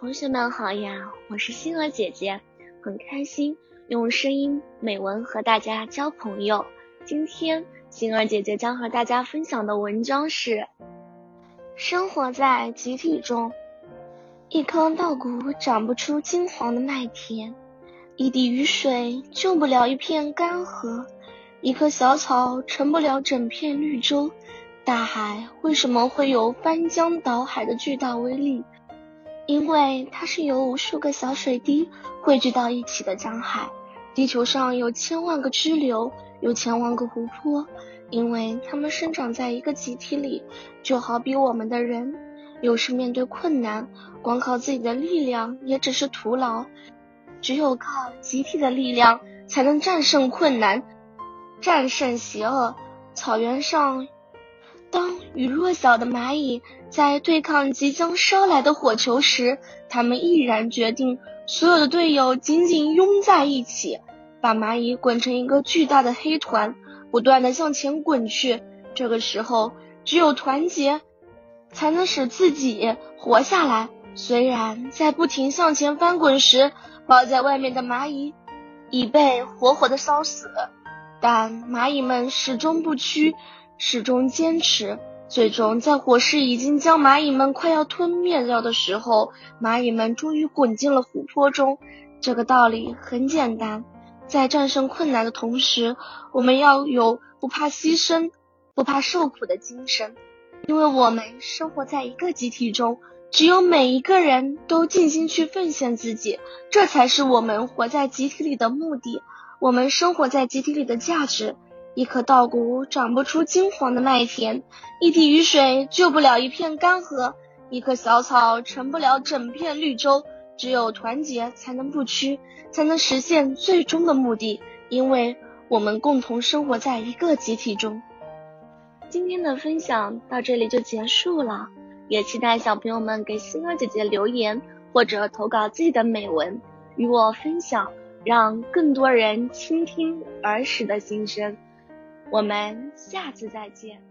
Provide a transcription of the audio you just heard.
同学们好呀，我是星儿姐姐，很开心用声音美文和大家交朋友。今天星儿姐姐将和大家分享的文章是：生活在集体中，一棵稻谷长不出金黄的麦田，一滴雨水救不了一片干涸，一棵小草成不了整片绿洲。大海为什么会有翻江倒海的巨大威力？因为它是由无数个小水滴汇聚到一起的江海。地球上有千万个支流，有千万个湖泊，因为它们生长在一个集体里。就好比我们的人，有时面对困难，光靠自己的力量也只是徒劳。只有靠集体的力量，才能战胜困难，战胜邪恶。草原上。与弱小的蚂蚁在对抗即将烧来的火球时，他们毅然决定所有的队友紧紧拥在一起，把蚂蚁滚成一个巨大的黑团，不断的向前滚去。这个时候，只有团结才能使自己活下来。虽然在不停向前翻滚时，抱在外面的蚂蚁已被活活的烧死，但蚂蚁们始终不屈。始终坚持，最终在火势已经将蚂蚁们快要吞灭掉的时候，蚂蚁们终于滚进了湖泊中。这个道理很简单，在战胜困难的同时，我们要有不怕牺牲、不怕受苦的精神，因为我们生活在一个集体中，只有每一个人都尽心去奉献自己，这才是我们活在集体里的目的，我们生活在集体里的价值。一颗稻谷长不出金黄的麦田，一滴雨水救不了一片干涸，一棵小草成不了整片绿洲。只有团结，才能不屈，才能实现最终的目的。因为我们共同生活在一个集体中。今天的分享到这里就结束了，也期待小朋友们给星儿姐姐留言或者投稿自己的美文与我分享，让更多人倾听儿时的心声。我们下次再见。